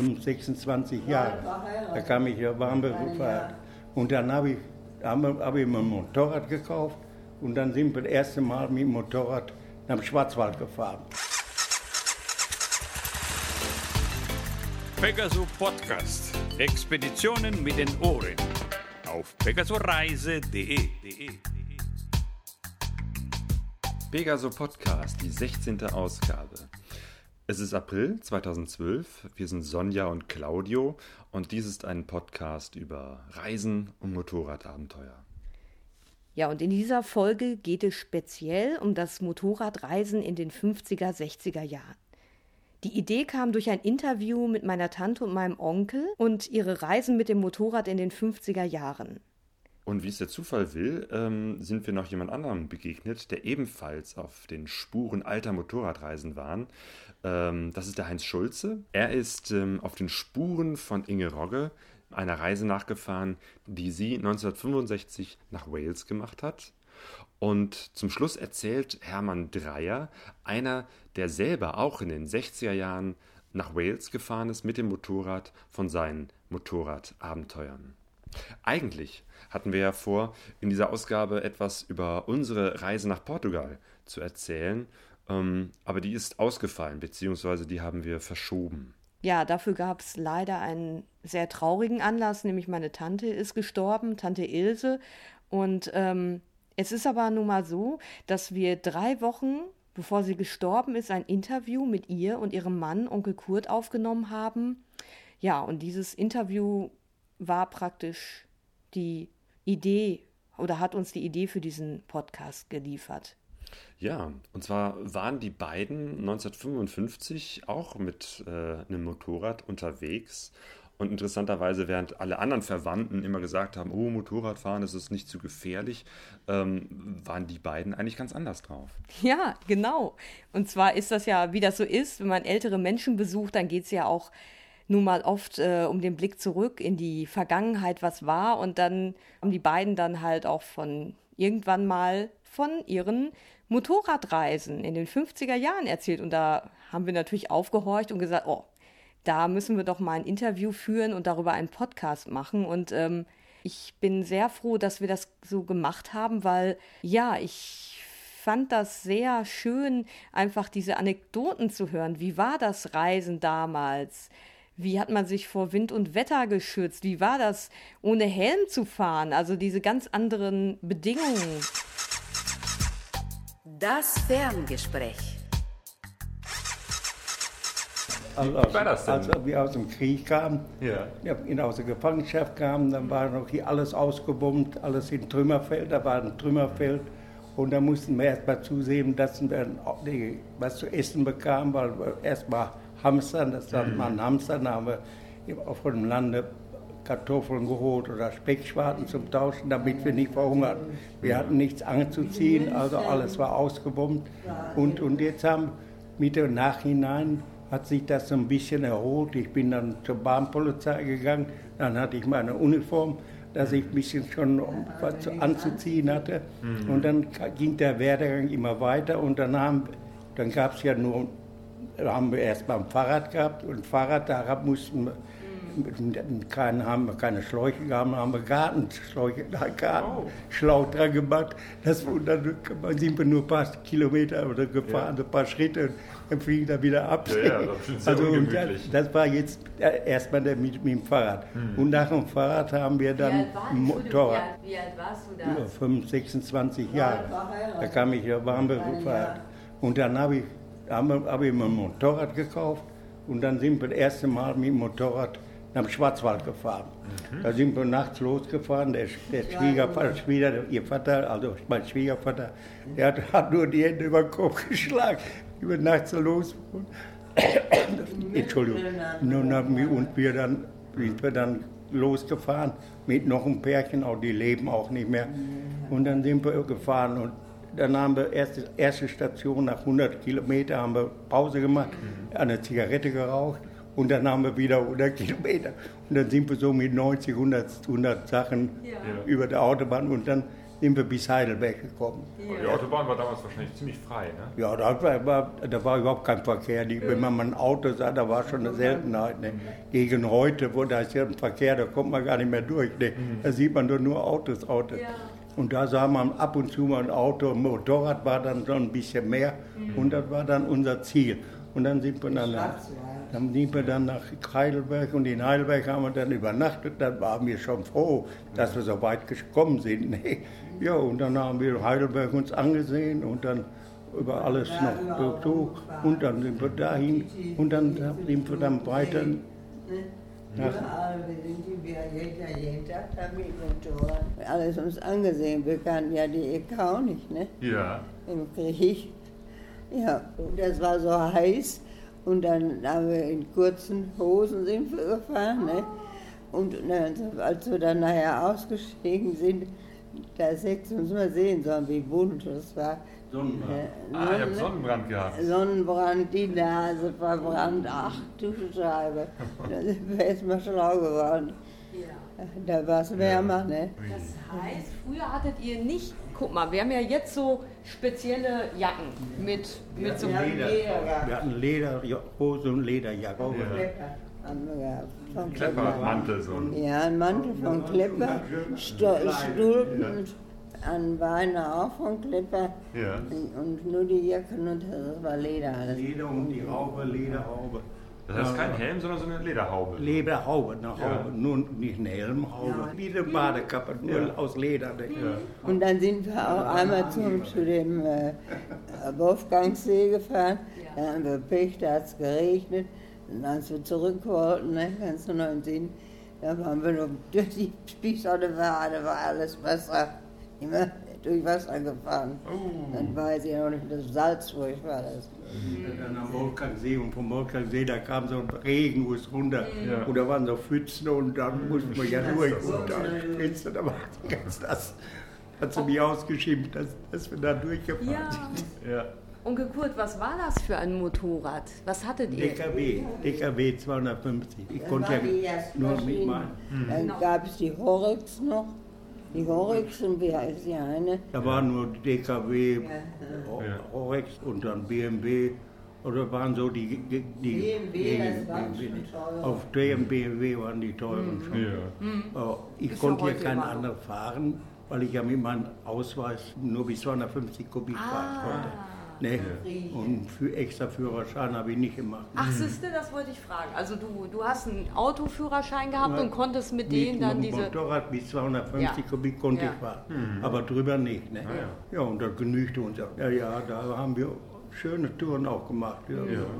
5, 26 Jahre. Da kam ich, da waren wir gefahren. Und dann habe ich, habe ich mir ein Motorrad gekauft und dann sind wir das erste Mal mit dem Motorrad nach dem Schwarzwald gefahren. Pegaso Podcast. Expeditionen mit den Ohren. Auf pegasoreise.de. Pegaso Podcast, die 16. Ausgabe. Es ist April 2012. Wir sind Sonja und Claudio und dies ist ein Podcast über Reisen und Motorradabenteuer. Ja, und in dieser Folge geht es speziell um das Motorradreisen in den 50er, 60er Jahren. Die Idee kam durch ein Interview mit meiner Tante und meinem Onkel und ihre Reisen mit dem Motorrad in den 50er Jahren. Und wie es der Zufall will, ähm, sind wir noch jemand anderem begegnet, der ebenfalls auf den Spuren alter Motorradreisen war. Ähm, das ist der Heinz Schulze. Er ist ähm, auf den Spuren von Inge Rogge einer Reise nachgefahren, die sie 1965 nach Wales gemacht hat. Und zum Schluss erzählt Hermann Dreyer, einer, der selber auch in den 60er Jahren nach Wales gefahren ist mit dem Motorrad, von seinen Motorradabenteuern. Eigentlich hatten wir ja vor, in dieser Ausgabe etwas über unsere Reise nach Portugal zu erzählen, ähm, aber die ist ausgefallen, beziehungsweise die haben wir verschoben. Ja, dafür gab es leider einen sehr traurigen Anlass, nämlich meine Tante ist gestorben, Tante Ilse. Und ähm, es ist aber nun mal so, dass wir drei Wochen, bevor sie gestorben ist, ein Interview mit ihr und ihrem Mann, Onkel Kurt, aufgenommen haben. Ja, und dieses Interview war praktisch die Idee oder hat uns die Idee für diesen Podcast geliefert. Ja, und zwar waren die beiden 1955 auch mit äh, einem Motorrad unterwegs. Und interessanterweise, während alle anderen Verwandten immer gesagt haben, oh, Motorradfahren, das ist nicht zu gefährlich, ähm, waren die beiden eigentlich ganz anders drauf. Ja, genau. Und zwar ist das ja, wie das so ist, wenn man ältere Menschen besucht, dann geht es ja auch nun mal oft äh, um den Blick zurück in die Vergangenheit, was war. Und dann haben die beiden dann halt auch von irgendwann mal von ihren Motorradreisen in den 50er Jahren erzählt. Und da haben wir natürlich aufgehorcht und gesagt, oh, da müssen wir doch mal ein Interview führen und darüber einen Podcast machen. Und ähm, ich bin sehr froh, dass wir das so gemacht haben, weil ja, ich fand das sehr schön, einfach diese Anekdoten zu hören. Wie war das Reisen damals? Wie hat man sich vor Wind und Wetter geschützt? Wie war das, ohne Helm zu fahren? Also diese ganz anderen Bedingungen. Das Ferngespräch. Also, Wie war das denn? Als wir aus dem Krieg kamen, Ja. ja, aus der Gefangenschaft kamen, dann war noch hier alles ausgebombt, alles in Trümmerfeld, da war ein Trümmerfeld. Und da mussten wir erst mal zusehen, dass wir was zu essen bekamen, weil wir erst mal hamstern, das dann mal ein Hamster, dann haben wir auf dem Lande Kartoffeln geholt oder Speckschwarten zum Tauschen, damit wir nicht verhungerten. Wir hatten nichts anzuziehen, also alles war ausgebombt. Und, und jetzt haben mit dem Nachhinein hat sich das so ein bisschen erholt. Ich bin dann zur Bahnpolizei gegangen, dann hatte ich meine Uniform, dass ich ein bisschen schon was zu- anzuziehen hatte. Und dann ging der Werdegang immer weiter und dann, haben, dann gab es ja nur, haben wir erst mal ein Fahrrad gehabt und Fahrrad, da mussten wir, keine, haben wir keine Schläuche gehabt, haben wir Gartenschläuche, Gartenschlauch dran gemacht. Das, und dann sind wir nur ein paar Kilometer oder gefahren, ein paar Schritte und dann fliegen wir wieder ab. Ja, ja, das ist sehr also, und das, das war jetzt äh, erstmal der mit, mit dem Fahrrad. Und nach dem Fahrrad haben wir dann ein Motorrad. Wie alt warst du Über 5, 26 Jahre. Da kam ich, da waren wir gefahren. Und dann habe ich, habe ich mir ein Motorrad gekauft und dann sind wir das erste Mal mit dem Motorrad nach dem Schwarzwald gefahren. Da sind wir nachts losgefahren. Der, der Schwiegervater, Schwieger, ihr Vater, also mein Schwiegervater, der hat, hat nur die Hände über den Kopf geschlagen. Ich bin nachts so los. Entschuldigung. Nun haben wir, und wir dann, sind wir dann losgefahren mit noch einem Pärchen, auch die leben auch nicht mehr. Und dann sind wir gefahren und dann haben wir erste, erste Station nach 100 Kilometern haben wir Pause gemacht, eine Zigarette geraucht und dann haben wir wieder 100 Kilometer. Und dann sind wir so mit 90, 100, 100 Sachen über der Autobahn und dann sind wir bis Heidelberg gekommen. Die Autobahn war damals wahrscheinlich ziemlich frei, ne? Ja, da war, da war überhaupt kein Verkehr. Die, wenn man mal ein Auto sah, da war schon eine Seltenheit. Ne? Gegen heute, wo da ist ja ein Verkehr, da kommt man gar nicht mehr durch. Ne? Da sieht man doch nur Autos, Autos. Und da sah man ab und zu mal ein Auto, ein Motorrad war dann so ein bisschen mehr und das war dann unser Ziel. Und dann sind wir dann, nach, dann sind wir dann nach Heidelberg und in Heidelberg haben wir dann übernachtet. Dann waren wir schon froh, dass wir so weit gekommen sind. Ne? Ja, und dann haben wir Heidelberg uns angesehen und dann über alles noch so. Und dann sind wir dahin und dann sind wir dann weiter nach Überall, wir sind wir jeden, jeden Tag da mit Motorrad. Alles uns angesehen. Wir kannten ja die Ecke auch nicht, ne? Ja. Im Krieg. Ja, und das war so heiß. Und dann haben wir in kurzen Hosen sind wir gefahren, ne? Und dann, als wir dann nachher ausgestiegen sind, da du uns mal sehen sollen, wie bunt das war. Sonnenbrand. Ah, ihr habt ne? Sonnenbrand gehabt. Sonnenbrand, die Nase verbrannt, ach du Scheibe. Da sind wir erstmal schlau geworden. Da war es wärmer, ne? Das heißt, früher hattet ihr nicht, guck mal, wir haben ja jetzt so spezielle Jacken mit, mit so Ja, Leder. Leder. Wir hatten Lederhose und Lederjacke. wir. Von Kleppermantel so. Ja, ein Mantel von Klepper, Stulpen an Beine auch von Klepper Ja. und nur die Jacken und das war Leder alles. Leder und die Haube, Lederhaube. Das heißt kein Helm, sondern so eine Lederhaube. Lederhaube, eine Haube, nur nicht eine Helmhaube. Wie eine Badekappe, nur aus Leder. Ne? Und dann sind wir auch einmal zum, zu dem äh, Wolfgangsee gefahren. Da haben wir Pech, da hat es geregnet. Und als wir zurück wollten, ne, ganz noch im Sinn, da waren wir noch durch die Spießonne, war, da war alles Wasser, immer durch Wasser gefahren. Dann weiß ich noch nicht, das Salzburg war das. Dann am Wolfgangsee und vom Wolfgangsee, da kam so ein Regenguss runter. Ja. Und da waren so Pfützen und dann mussten wir ja durch. Und da spritzte, da war ganz das. Hat sie mich ausgeschimpft, dass, dass wir da durchgefahren Ja. sind. Ja. Onkel Kurt, was war das für ein Motorrad? Was hattet ihr? DKW, DKW 250. Ich Das konnte ja nur mitmachen. Dann gab es die Horex noch. Die Horex und wie heißt die eine? Da war nur DKW, Ja. Horex und dann BMW. Oder waren so die. die, die BMW, das die- waren die- schon. Auf dem BMW waren die teuren schon. Ja. Oh, Ich Ist konnte ja keinen anderen fahren, weil ich ja mit meinem Ausweis nur bis 250 Kubik fahren konnte. Ne? Und für extra Führerschein habe ich nicht gemacht. Ach, siehste, das wollte ich fragen. Also du, du hast einen Autoführerschein gehabt Ja. und konntest mit Mit denen dann dem diese... Motorrad bis 250 Ja. Kubik konnte Ja. ich fahren, aber drüber nicht. Ne? ja. und das genügte uns auch. Ja, ja, da haben wir schöne Touren auch gemacht. Ja.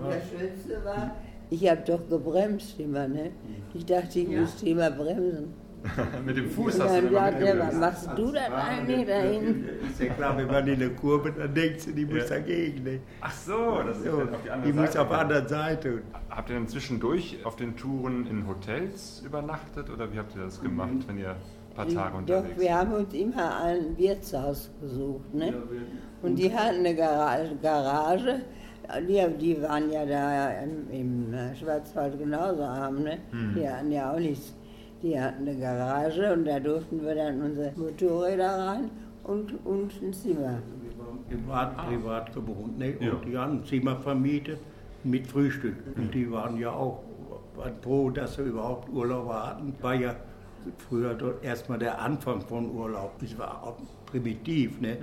Das Schönste war, ich habe doch gebremst immer, ne? Ich dachte, ich müsste immer bremsen. Mit dem Fuß hast du dann sagt er, was machst du denn eigentlich da hinten? Ist ja klar, wenn man in der Kurve, dann denkst du, die muss Ja. dagegen. Ne? Ach so, das ist So, dann auf die andere die muss Seite. auf der anderen Seite. Habt ihr dann zwischendurch auf den Touren in Hotels übernachtet oder wie habt ihr das gemacht, wenn ihr ein paar Tage Doch, unterwegs wir haben uns immer ein Wirtshaus gesucht, ne? Und die hatten eine Garage, die, die waren ja da im, im Schwarzwald genauso arm, ne? Die hatten ja auch nichts. Die hatten eine Garage und da durften wir dann unsere Motorräder rein und, und ein Zimmer. privat, privat gewohnt. Ne? Ja. Und die haben ein Zimmer vermietet mit Frühstück. Und die waren ja auch waren froh, dass sie überhaupt Urlauber hatten. War ja früher dort erstmal der Anfang von Urlaub. Es war primitiv. Ne?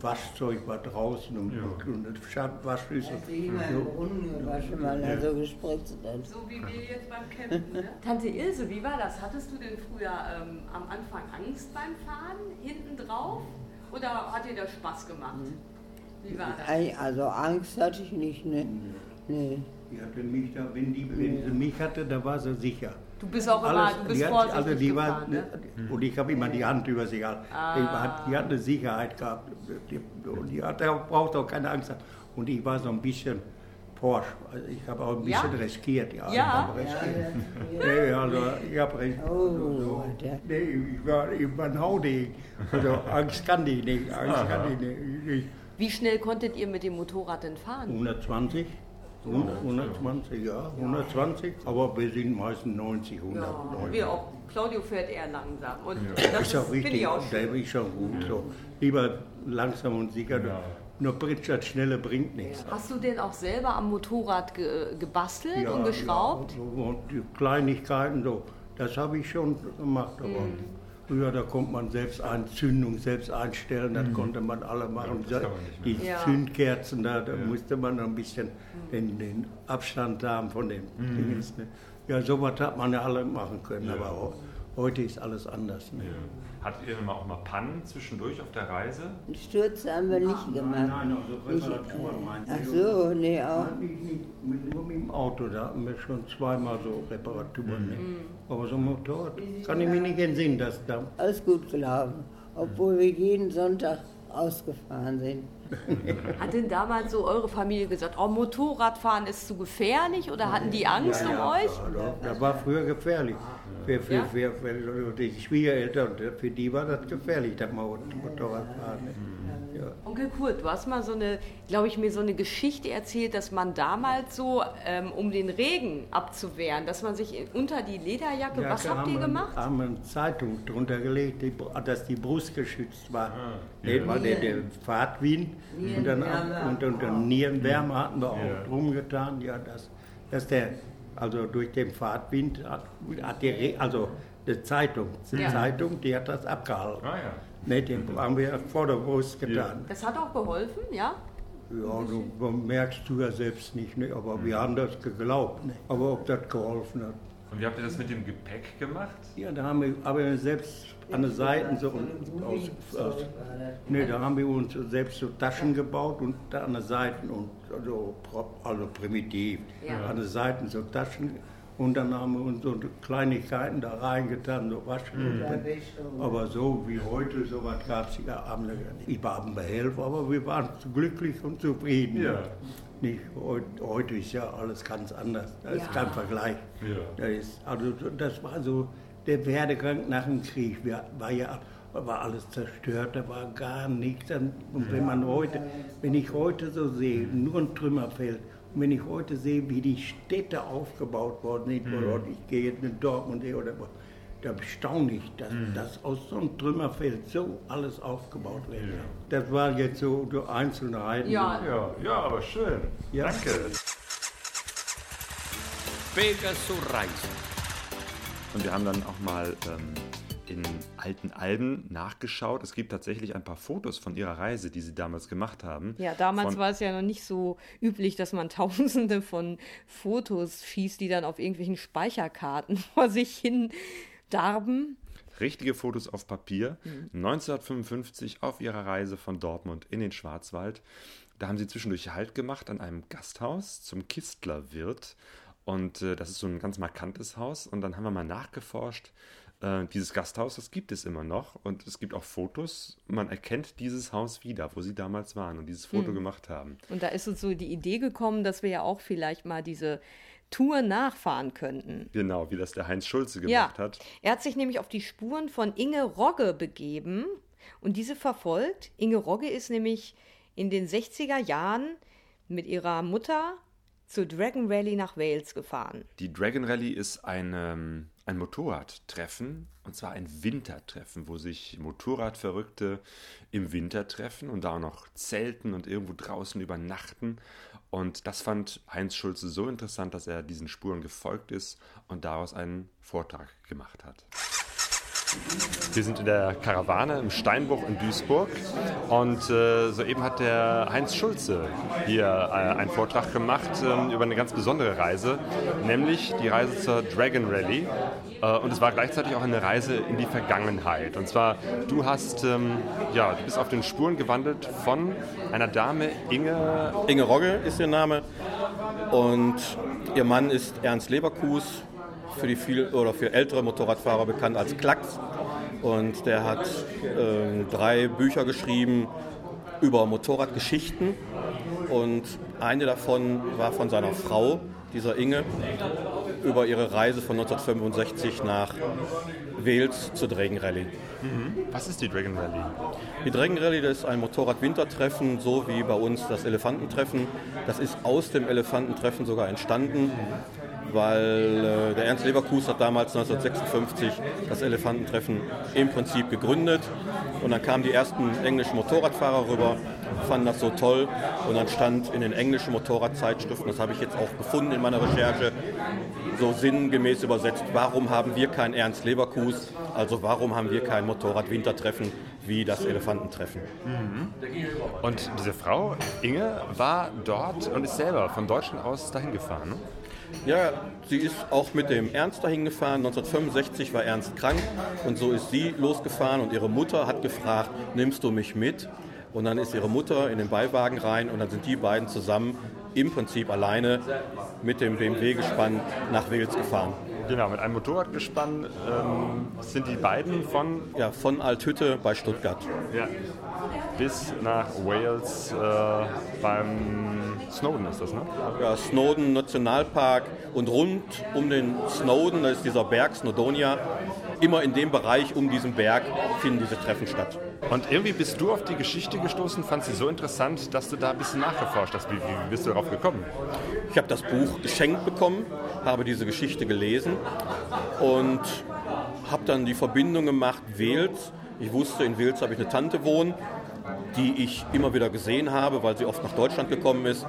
Waschzeug war draußen und, und das Schatt- Waschschüssel. Als ich immer im Brunnen gewaschen, weil er so gespritzt hat. So wie wir jetzt beim Campen, ne? Tante Ilse, wie war das? Hattest du denn früher ähm, am Anfang Angst beim Fahren, hinten drauf? Oder hat dir das Spaß gemacht? Wie war das? Also Angst hatte ich nicht, ne? Nee. Die hatte mich da, wenn, die, wenn sie mich hatte, da war sie sicher. Du bist auch immer, du bist die hat- vorsichtig also die war, gefahren, ne? Und ich habe immer die Hand über sie gehalten. Ah. Die, hat, eine Sicherheit gehabt. Die, und die hat auch, braucht auch keine Angst haben. Und ich war so ein bisschen Porsche. Also ich habe auch ein Ja? bisschen riskiert. Ja, Ja? Ich habe riskiert. Nee, also ich habe recht. Oh, der, Nee, ich war, ich war ein Haudegen. Also Angst kann ich nicht. Angst kann ich nicht. Ich, Wie schnell konntet ihr mit dem Motorrad denn fahren? 120. 120, ja, 120, aber wir sind meistens 90, 100. Ja, wir auch. Claudio fährt eher langsam. Und Das das ist auch finde ich richtig, auch der schön. ist schon gut. So. Lieber langsam und sicher. Nur Pritschert Schnelle bringt nichts. Hast du denn auch selber am Motorrad ge gebastelt und geschraubt? Ja, und die Kleinigkeiten, so, das habe ich schon gemacht. Aber Mhm. Früher, da konnte man selbst Einzündung selbst einstellen, das konnte man alle machen. die Ja. Zündkerzen, da, da musste man ein bisschen den, den Abstand haben von den Dingens. Ne? Ja, sowas hat man ja alle machen können, aber ho- heute ist alles anders. Ne? Hattet ihr mal auch mal Pannen zwischendurch auf der Reise? Stürze haben wir nicht gemacht. Nein, also Nicht, Reparaturen meinst ach du? so, nee, auch. Nein, nur mit dem Auto, da hatten wir schon zweimal so Reparaturen. Ne? Aber so ein Motorrad kann ich mir nicht entsinnen, dass da. Alles gut gelaufen. Obwohl wir jeden Sonntag ausgefahren sind. Hat denn damals so eure Familie gesagt, oh, Motorradfahren ist zu gefährlich oder hatten die Angst um euch? Ja, das war früher gefährlich. Für, für, Ja? für, für die Schwiegereltern, für die war das gefährlich, das Mo- Motorradfahren. Ja. Onkel Kurt, du hast mal so eine, glaube ich, mir so eine Geschichte erzählt, dass man damals so, ähm, um den Regen abzuwehren, dass man sich unter die Lederjacke, was da habt haben ihr wir- gemacht? haben wir eine Zeitung drunter gelegt, die, dass die Brust geschützt war. Ne, war der, der Fahrtwind und dann Nierenwärme. und, und dann Nierenwärme hatten wir auch drum getan. Ja, das, dass der, also durch den Fahrtwind hat, hat die, also die Zeitung, die Ja. Zeitung, die hat das abgehalten. Ah ja. Ne, den haben wir vor der Brust getan. Das hat auch geholfen, ja? Ja, du merkst du ja selbst nicht, ne? aber wir haben das geglaubt. Ne? Aber ob das geholfen hat. Und wie habt ihr das mit dem Gepäck gemacht? Ja, da haben wir aber selbst an den Seiten so aus, aus, nee, da haben wir uns selbst so Taschen gebaut und da an den Seiten und also, also primitiv Ja. an den Seiten so Taschen und dann haben wir uns so Kleinigkeiten da reingetan, so Waschmittel. Aber so wie heute, so was gab es ja haben wir nicht. Ich war ein Behelfer, aber wir waren glücklich und zufrieden. Ja. Nicht, heut- heute ist ja alles ganz anders. Da ist Ja. kein Vergleich. Ja. Das, ist, also, das war so der Werdegang nach dem Krieg. Wir, war ja war alles zerstört, da war gar nichts. Und wenn man heute, wenn ich heute so sehe, nur ein Trümmerfeld, und wenn ich heute sehe, wie die Städte aufgebaut worden sind, oder ich gehe jetzt in Dortmund oder wo, da staune ich, dass, dass aus so einem Trümmerfeld so alles aufgebaut wird. Das war jetzt so, so Einzelheiten. Ja. Ja, ja, aber schön. Ja. Danke. Pegasus Reise. Und wir haben dann auch mal ähm, in alten Alben nachgeschaut. Es gibt tatsächlich ein paar Fotos von ihrer Reise, die sie damals gemacht haben. Ja, damals war es ja noch nicht so üblich, dass man tausende von Fotos schießt, die dann auf irgendwelchen Speicherkarten vor sich hin darben. Richtige Fotos auf Papier. 1955 auf ihrer Reise von Dortmund in den Schwarzwald. Da haben sie zwischendurch Halt gemacht an einem Gasthaus zum Kistlerwirt. Und äh, das ist so ein ganz markantes Haus. Und dann haben wir mal nachgeforscht. Äh, dieses Gasthaus, das gibt es immer noch. Und es gibt auch Fotos. Man erkennt dieses Haus wieder, wo sie damals waren und dieses Foto gemacht haben. Und da ist uns so die Idee gekommen, dass wir ja auch vielleicht mal diese Tour nachfahren könnten. Genau, wie das der Heinz Schulze gemacht Ja, hat. er hat sich nämlich auf die Spuren von Inge Rogge begeben und diese verfolgt. Inge Rogge ist nämlich in den 60er Jahren mit ihrer Mutter zur Dragon Rally nach Wales gefahren. Die Dragon Rally ist ein, ähm, ein Motorradtreffen, und zwar ein Wintertreffen, wo sich Motorradverrückte im Winter treffen und da auch noch zelten und irgendwo draußen übernachten. Und das fand Heinz Schulze so interessant, dass er diesen Spuren gefolgt ist und daraus einen Vortrag gemacht hat. Wir sind in der Karawane im Steinbruch in Duisburg und äh, soeben hat der Heinz Schulze hier äh, einen Vortrag gemacht ähm, über eine ganz besondere Reise, nämlich die Reise zur Dragon Rally. Äh, und es war gleichzeitig auch eine Reise in die Vergangenheit. Und zwar, du hast, ähm, ja, du bist auf den Spuren gewandelt von einer Dame, Inge. Inge Rogge ist ihr Name und ihr Mann ist Ernst Leverkus, für die viel oder für ältere Motorradfahrer bekannt als Klacks. Und der hat ähm, drei Bücher geschrieben über Motorradgeschichten und eine davon war von seiner Frau, dieser Inge. über ihre Reise von 1965 nach Wales zur Dragon Rally. Was ist die Dragon Rally? Die Dragon Rally das ist ein Motorrad-Wintertreffen, so wie bei uns das Elefantentreffen. Das ist aus dem Elefantentreffen sogar entstanden, weil äh, der Ernst Leverkus hat damals 1956 das Elefantentreffen im Prinzip gegründet. Und dann kamen die ersten englischen Motorradfahrer rüber, fanden das so toll. Und dann stand in den englischen Motorradzeitschriften, das habe ich jetzt auch gefunden in meiner Recherche, so sinngemäß übersetzt, warum haben wir kein Ernst Leverkus, also warum haben wir kein Motorrad-Wintertreffen wie das Elefantentreffen. Und diese Frau, Inge, war dort und ist selber von Deutschland aus dahin gefahren. Ne? Ja, sie ist auch mit dem Ernst dahin gefahren. 1965 war Ernst krank und so ist sie losgefahren und ihre Mutter hat gefragt, nimmst du mich mit? Und dann ist ihre Mutter in den Beiwagen rein und dann sind die beiden zusammen im Prinzip alleine mit dem BMW-Gespann nach Wales gefahren. Genau, mit einem Motorradgespann ähm, sind die beiden von Ja, von Althütte bei Stuttgart. ja, bis nach Wales äh, beim Snowden ist das, ne? Ja, Snowden Nationalpark und rund um den Snowden, da ist dieser Berg Snowdonia, immer in dem Bereich um diesen Berg finden diese Treffen statt. Und irgendwie bist du auf die Geschichte gestoßen, fandst sie so interessant, dass du da ein bisschen nachgeforscht hast. Wie, wie bist du darauf gekommen? Ich habe das Buch geschenkt bekommen, habe diese Geschichte gelesen und habe dann die Verbindung gemacht, Wels. Ich wusste, in Wels habe ich eine Tante wohnen, die ich immer wieder gesehen habe, weil sie oft nach Deutschland gekommen ist.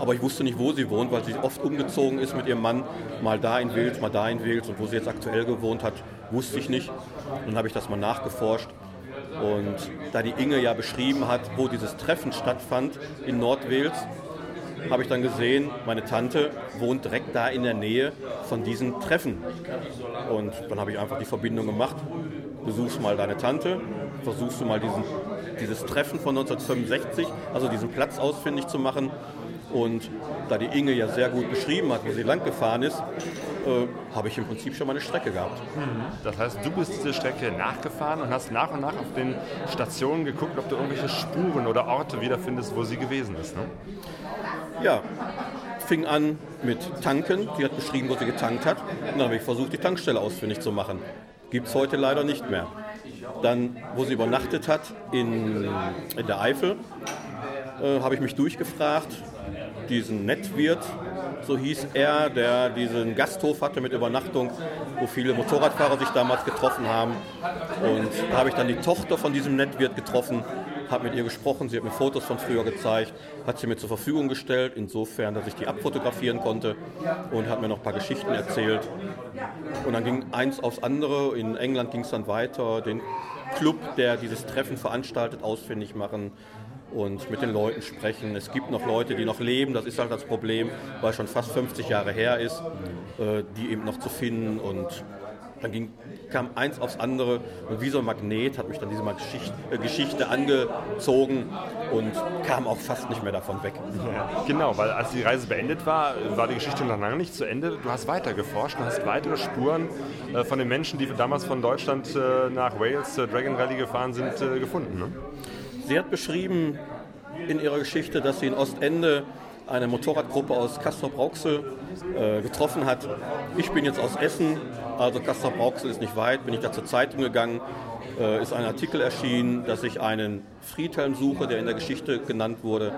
Aber ich wusste nicht, wo sie wohnt, weil sie oft umgezogen ist mit ihrem Mann, mal da in Wels, mal da in Wels. Und wo sie jetzt aktuell gewohnt hat, wusste ich nicht. Dann habe ich das mal nachgeforscht. Und da die Inge ja beschrieben hat, wo dieses Treffen stattfand in Nordwales, habe ich dann gesehen, meine Tante wohnt direkt da in der Nähe von diesen Treffen. Und dann habe ich einfach die Verbindung gemacht. Besuchst mal deine Tante, versuchst du mal diesen, dieses Treffen von 1965, also diesen Platz ausfindig zu machen. Und da die Inge ja sehr gut beschrieben hat, wo sie lang gefahren ist, äh, habe ich im Prinzip schon meine Strecke gehabt. Das heißt, du bist diese Strecke nachgefahren und hast nach und nach auf den Stationen geguckt, ob du irgendwelche Spuren oder Orte wiederfindest, wo sie gewesen ist. Ne? Ja, fing an mit Tanken. Sie hat beschrieben, wo sie getankt hat. Und dann habe ich versucht, die Tankstelle ausfindig zu machen. Gibt es heute leider nicht mehr. Dann, wo sie übernachtet hat, in, in der Eifel, äh, habe ich mich durchgefragt. Diesen Nettwirt, so hieß er, der diesen Gasthof hatte mit Übernachtung, wo viele Motorradfahrer sich damals getroffen haben. Und da habe ich dann die Tochter von diesem Nettwirt getroffen, habe mit ihr gesprochen, sie hat mir Fotos von früher gezeigt, hat sie mir zur Verfügung gestellt, insofern, dass ich die abfotografieren konnte und hat mir noch ein paar Geschichten erzählt. Und dann ging eins aufs andere, in England ging es dann weiter, den Club, der dieses Treffen veranstaltet, ausfindig machen und mit den Leuten sprechen. Es gibt noch Leute, die noch leben, das ist halt das Problem, weil schon fast 50 Jahre her ist, äh, die eben noch zu finden und dann ging, kam eins aufs andere und wie so ein Magnet hat mich dann diese Geschichte, äh, Geschichte angezogen und kam auch fast nicht mehr davon weg. Genau, weil als die Reise beendet war, war die Geschichte noch lange nicht zu Ende. Du hast weiter geforscht und hast weitere Spuren äh, von den Menschen, die damals von Deutschland äh, nach Wales zur Dragon Rally gefahren sind, äh, gefunden. Ne? Sie hat beschrieben in ihrer Geschichte, dass sie in Ostende eine Motorradgruppe aus Castrop-Rauxel äh, getroffen hat. Ich bin jetzt aus Essen, also Castrop-Rauxel ist nicht weit, bin ich da zur Zeitung gegangen, äh, ist ein Artikel erschienen, dass ich einen Friedhelm suche, der in der Geschichte genannt wurde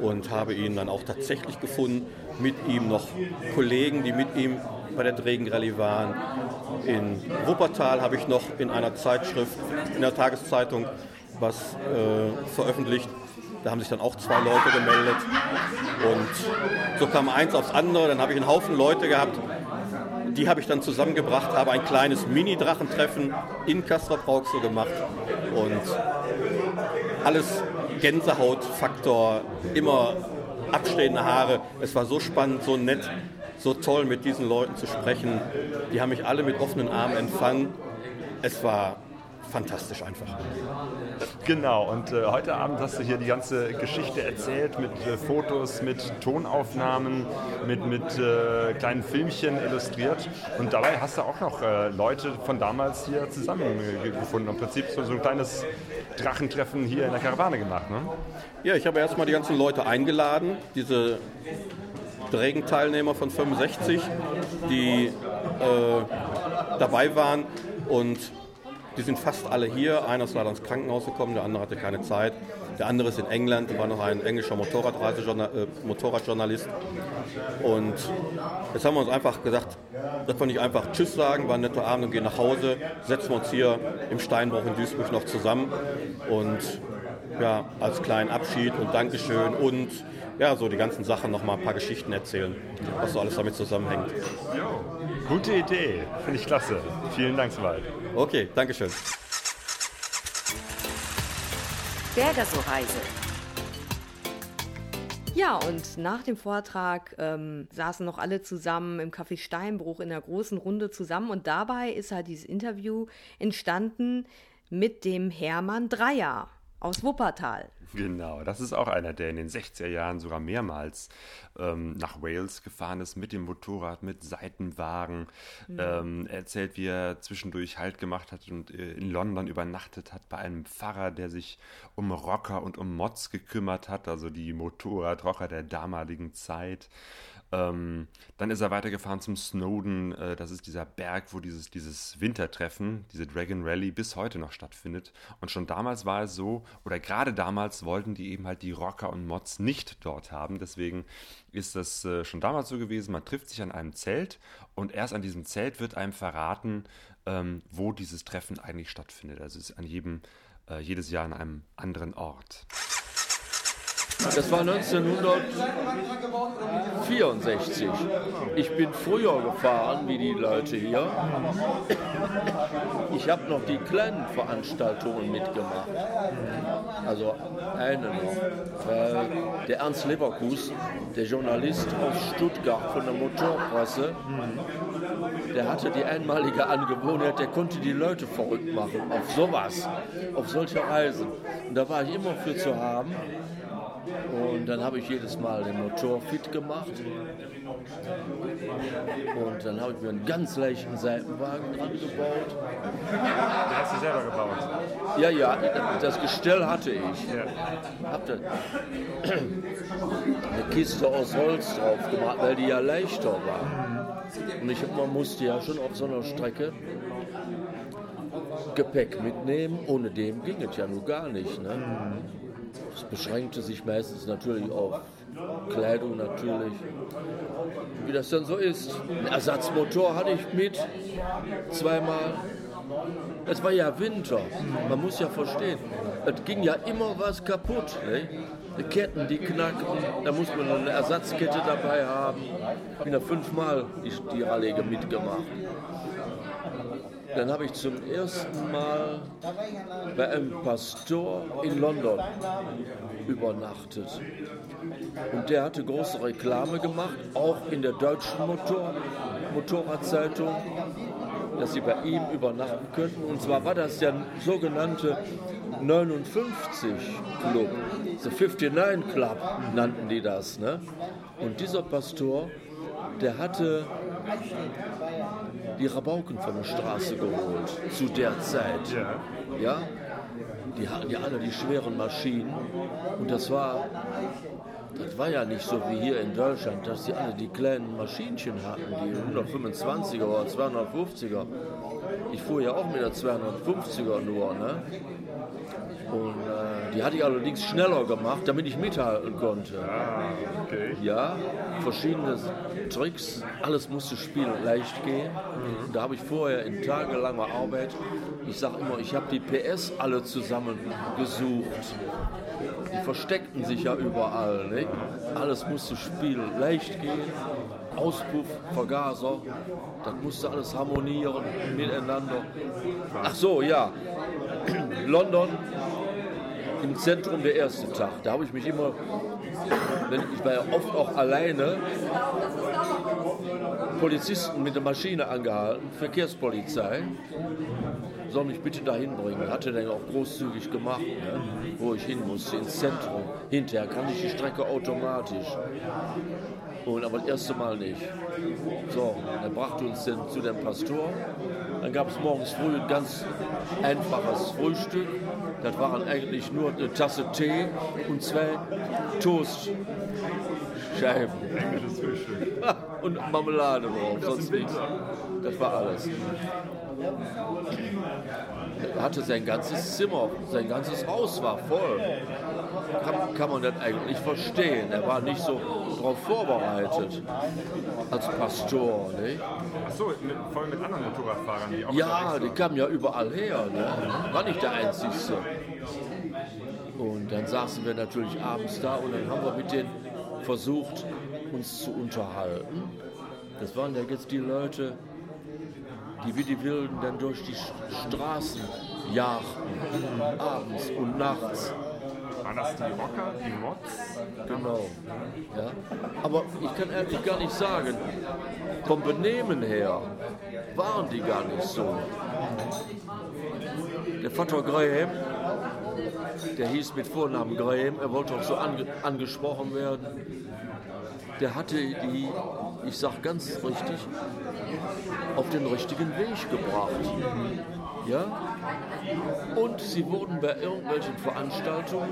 und habe ihn dann auch tatsächlich gefunden. Mit ihm noch Kollegen, die mit ihm bei der Dregenrallye waren. In Wuppertal habe ich noch in einer Zeitschrift, in der Tageszeitung, was äh, veröffentlicht. Da haben sich dann auch zwei Leute gemeldet. Und so kam eins aufs andere. Dann habe ich einen Haufen Leute gehabt. Die habe ich dann zusammengebracht, habe ein kleines Mini-Drachentreffen in Castrop-Rauxel gemacht. Und alles Gänsehautfaktor, immer abstehende Haare. Es war so spannend, so nett, so toll mit diesen Leuten zu sprechen. Die haben mich alle mit offenen Armen empfangen. Es war fantastisch einfach. Genau, und äh, heute Abend hast du hier die ganze Geschichte erzählt mit äh, Fotos, mit Tonaufnahmen, mit, mit äh, kleinen Filmchen illustriert. Und dabei hast du auch noch äh, Leute von damals hier zusammengefunden. Im Prinzip so, so ein kleines Drachentreffen hier in der Karawane gemacht. Ne? Ja, ich habe erstmal die ganzen Leute eingeladen, diese Regenteilnehmer von 65, die äh, dabei waren und die sind fast alle hier. Einer ist leider ins Krankenhaus gekommen, der andere hatte keine Zeit. Der andere ist in England, da war noch ein englischer äh, Motorradjournalist. Und jetzt haben wir uns einfach gesagt, dass wir nicht einfach Tschüss sagen, war ein netter Abend und gehen nach Hause, setzen wir uns hier im Steinbruch in Duisburg noch zusammen und ja, als kleinen Abschied und Dankeschön und ja, so die ganzen Sachen noch mal ein paar Geschichten erzählen, was so alles damit zusammenhängt. Gute Idee, finde ich klasse. Vielen Dank soweit. Okay, Dankeschön. Berger so Reise. Ja, und nach dem Vortrag ähm, saßen noch alle zusammen im Café Steinbruch in der großen Runde zusammen und dabei ist halt dieses Interview entstanden mit dem Hermann Dreier aus Wuppertal. Genau, das ist auch einer, der in den 60er Jahren sogar mehrmals ähm, nach Wales gefahren ist mit dem Motorrad, mit Seitenwagen. Mhm. Ähm, er erzählt, wie er zwischendurch Halt gemacht hat und äh, in London übernachtet hat bei einem Pfarrer, der sich um Rocker und um Mods gekümmert hat, also die Motorradrocker der damaligen Zeit. Ähm, dann ist er weitergefahren zum Snowden. Äh, das ist dieser Berg, wo dieses, dieses Wintertreffen, diese Dragon Rally bis heute noch stattfindet. Und schon damals war es so, oder gerade damals wollten die eben halt die Rocker und Mods nicht dort haben. Deswegen ist das äh, schon damals so gewesen. Man trifft sich an einem Zelt und erst an diesem Zelt wird einem verraten, ähm, wo dieses Treffen eigentlich stattfindet. Also es ist an jedem, äh, jedes Jahr an einem anderen Ort. Das war 1964. Ich bin früher gefahren wie die Leute hier. Ich habe noch die kleinen Veranstaltungen mitgemacht. Also eine noch. Der Ernst Leverkus, der Journalist aus Stuttgart von der Motorpresse, der hatte die einmalige Angewohnheit, der konnte die Leute verrückt machen auf sowas, auf solche Reisen. Und da war ich immer für zu haben. Und dann habe ich jedes Mal den Motor fit gemacht. Und dann habe ich mir einen ganz leichten Seitenwagen dran gebaut. Den hast du selber gebaut? Ja, ja, das Gestell hatte ich. Ja. Hab da eine Kiste aus Holz drauf gemacht, weil die ja leichter war. Und ich, man musste ja schon auf so einer Strecke Gepäck mitnehmen. Ohne dem ging es ja nur gar nicht. Ne? Es beschränkte sich meistens natürlich auf Kleidung natürlich. Wie das dann so ist. Ein Ersatzmotor hatte ich mit, zweimal. Es war ja Winter, man muss ja verstehen. Es ging ja immer was kaputt. Ne? Die Ketten, die knacken, da muss man eine Ersatzkette dabei haben. Ich bin da fünfmal die Rallye mitgemacht. Dann habe ich zum ersten Mal bei einem Pastor in London übernachtet. Und der hatte große Reklame gemacht, auch in der deutschen Motor Motorradzeitung, dass sie bei ihm übernachten könnten. Und zwar war das der sogenannte 59 Club, the 59 Club nannten die das. Ne? Und dieser Pastor, der hatte die Rabauken von der Straße geholt zu der Zeit. Ja. Die hatten ja alle die schweren Maschinen und das war, das war ja nicht so wie hier in Deutschland, dass die alle die kleinen Maschinchen hatten, die 125er oder 250er. Ich fuhr ja auch mit der 250er nur, ne? Und äh, die hatte ich allerdings schneller gemacht, damit ich mithalten konnte. Ah, okay. Ja, verschiedene Tricks, alles musste spielen leicht gehen. Und da habe ich vorher in tagelanger Arbeit, ich sage immer, ich habe die PS alle zusammen gesucht. Die versteckten sich ja überall. Ne? Alles musste spielen leicht gehen. Auspuff, Vergaser, das musste alles harmonieren miteinander. Ach so, ja. London im Zentrum der erste Tag. Da habe ich mich immer, ich war ja oft auch alleine, Polizisten mit der Maschine angehalten, Verkehrspolizei, soll mich bitte dahin bringen. Hatte dann auch großzügig gemacht, ne? wo ich hin musste, ins Zentrum. Hinterher kann ich die Strecke automatisch. Und aber das erste Mal nicht. So, er brachte uns dann zu dem Pastor. Dann gab es morgens früh ein ganz einfaches Frühstück. Das waren eigentlich nur eine Tasse Tee und zwei Toast Scheiben. Und Marmelade drauf, sonst nichts. Das war alles. Er hatte sein ganzes Zimmer, sein ganzes Haus war voll. Kann, kann man das eigentlich verstehen. Er war nicht so darauf vorbereitet als Pastor. Nicht? Achso, voll mit anderen Motorradfahrern, die auch Ja, die kamen ja überall her. Ne? War nicht der Einzige. Und dann saßen wir natürlich abends da und dann haben wir mit denen versucht, uns zu unterhalten. Das waren ja jetzt die Leute, die wie die Wilden dann durch die Straßen jagten, abends und nachts. Waren das die Rocker, die Mods? Genau. Ja. Aber ich kann ehrlich gar nicht sagen, vom Benehmen her waren die gar nicht so. Der Vater Graham, der hieß mit Vornamen Graham, er wollte auch so ange angesprochen werden. Der hatte die, ich sag ganz richtig, auf den richtigen Weg gebracht. Ja? Und sie wurden bei irgendwelchen Veranstaltungen,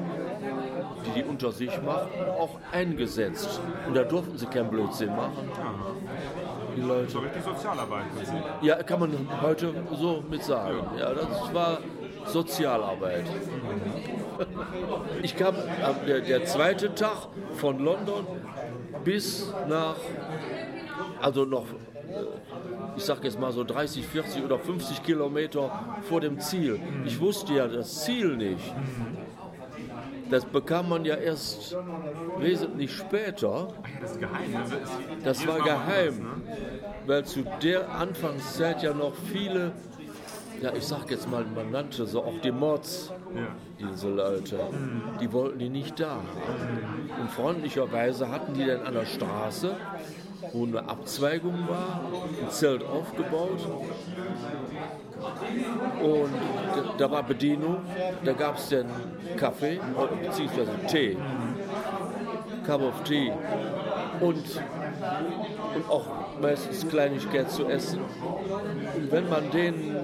die die unter sich machten, auch eingesetzt. Und da durften sie keinen Blödsinn machen. Die Leute. So richtig Sozialarbeit. Ja, kann man heute so mit sagen. Ja, das war Sozialarbeit. Ich kam am der, der zweite Tag von London bis nach, also noch, ich sag jetzt mal so 30, 40 oder 50 Kilometer vor dem Ziel. Ich wusste ja das Ziel nicht. Das bekam man ja erst wesentlich später. Das geheim. Das, war geheim, weil zu der Anfangszeit ja noch viele, ja ich sag jetzt mal, man nannte so auch die Mods, diese Leute, die wollten die nicht da haben. Und freundlicherweise hatten die dann an der Straße, wo eine Abzweigung war, ein Zelt aufgebaut. Und da- war Bedienung, da gab es dann Kaffee, beziehungsweise Tee, Cup of Tea und, und auch meistens Kleinigkeit zu essen. Und wenn man denen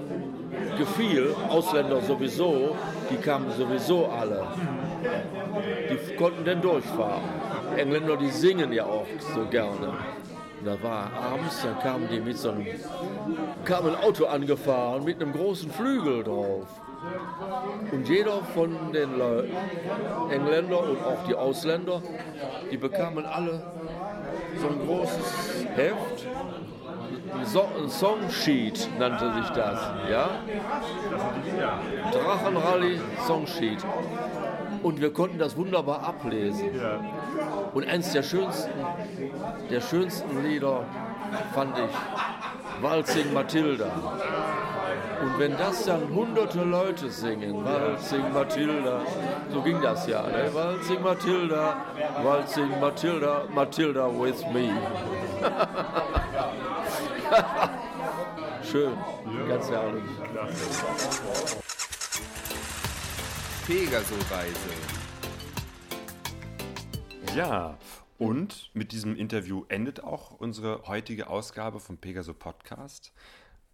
gefiel, Ausländer sowieso, die kamen sowieso alle, die konnten dann durchfahren. Engländer, die singen ja auch so gerne. Da war abends, da kamen die mit so einem, kam ein Auto angefahren mit einem großen Flügel drauf. Und jeder von den Leuten, Engländer und auch die Ausländer, die bekamen alle so ein großes Heft, so Songsheet nannte sich das, ja? Drachenrallye Songsheet. Und wir konnten das wunderbar ablesen. Und eins der schönsten, der schönsten Lieder fand ich Walzing Matilda. Und wenn das dann hunderte Leute singen, Walzing Matilda, so ging das ja, ne? Walzing Matilda, Walzing Matilda, Matilda with me. Schön, ganz herrlich. Pegaso-Reise. Ja, und mit diesem Interview endet auch unsere heutige Ausgabe vom Pegaso Podcast.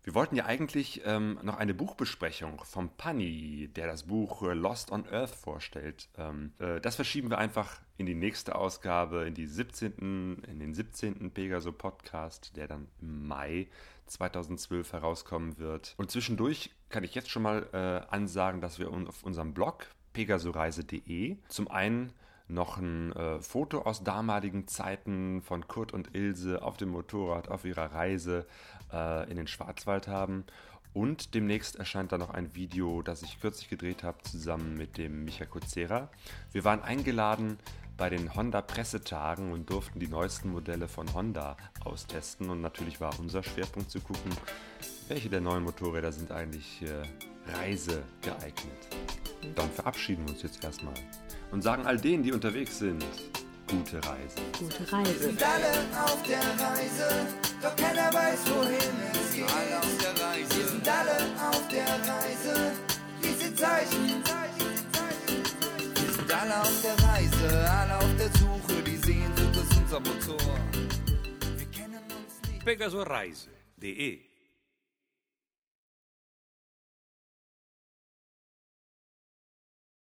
Wir wollten ja eigentlich ähm, noch eine Buchbesprechung vom Panny, der das Buch Lost on Earth vorstellt. Ähm, äh, das verschieben wir einfach in die nächste Ausgabe, in die 17., in den 17. Pegaso Podcast, der dann im Mai 2012 herauskommen wird. Und zwischendurch kann ich jetzt schon mal äh, ansagen, dass wir auf unserem Blog pegasoreise.de zum einen noch ein äh, Foto aus damaligen Zeiten von Kurt und Ilse auf dem Motorrad auf ihrer Reise äh, in den Schwarzwald haben. Und demnächst erscheint da noch ein Video, das ich kürzlich gedreht habe, zusammen mit dem Micha Kuzera. Wir waren eingeladen bei den Honda Pressetagen und durften die neuesten Modelle von Honda austesten. Und natürlich war unser Schwerpunkt zu gucken, welche der neuen Motorräder sind eigentlich äh, reisegeeignet. Dann verabschieden wir uns jetzt erstmal und sagen all denen, die unterwegs sind, gute Reise. Gute Reise. sind alle auf der Reise, doch keiner weiß, wohin es geht. Wir sind alle auf der Reise, diese Zeichen. Wir sind alle auf der Reise, alle auf der Suche, die Sehnsucht ist unser Motor. Wir kennen uns nicht. Pegasoreise.de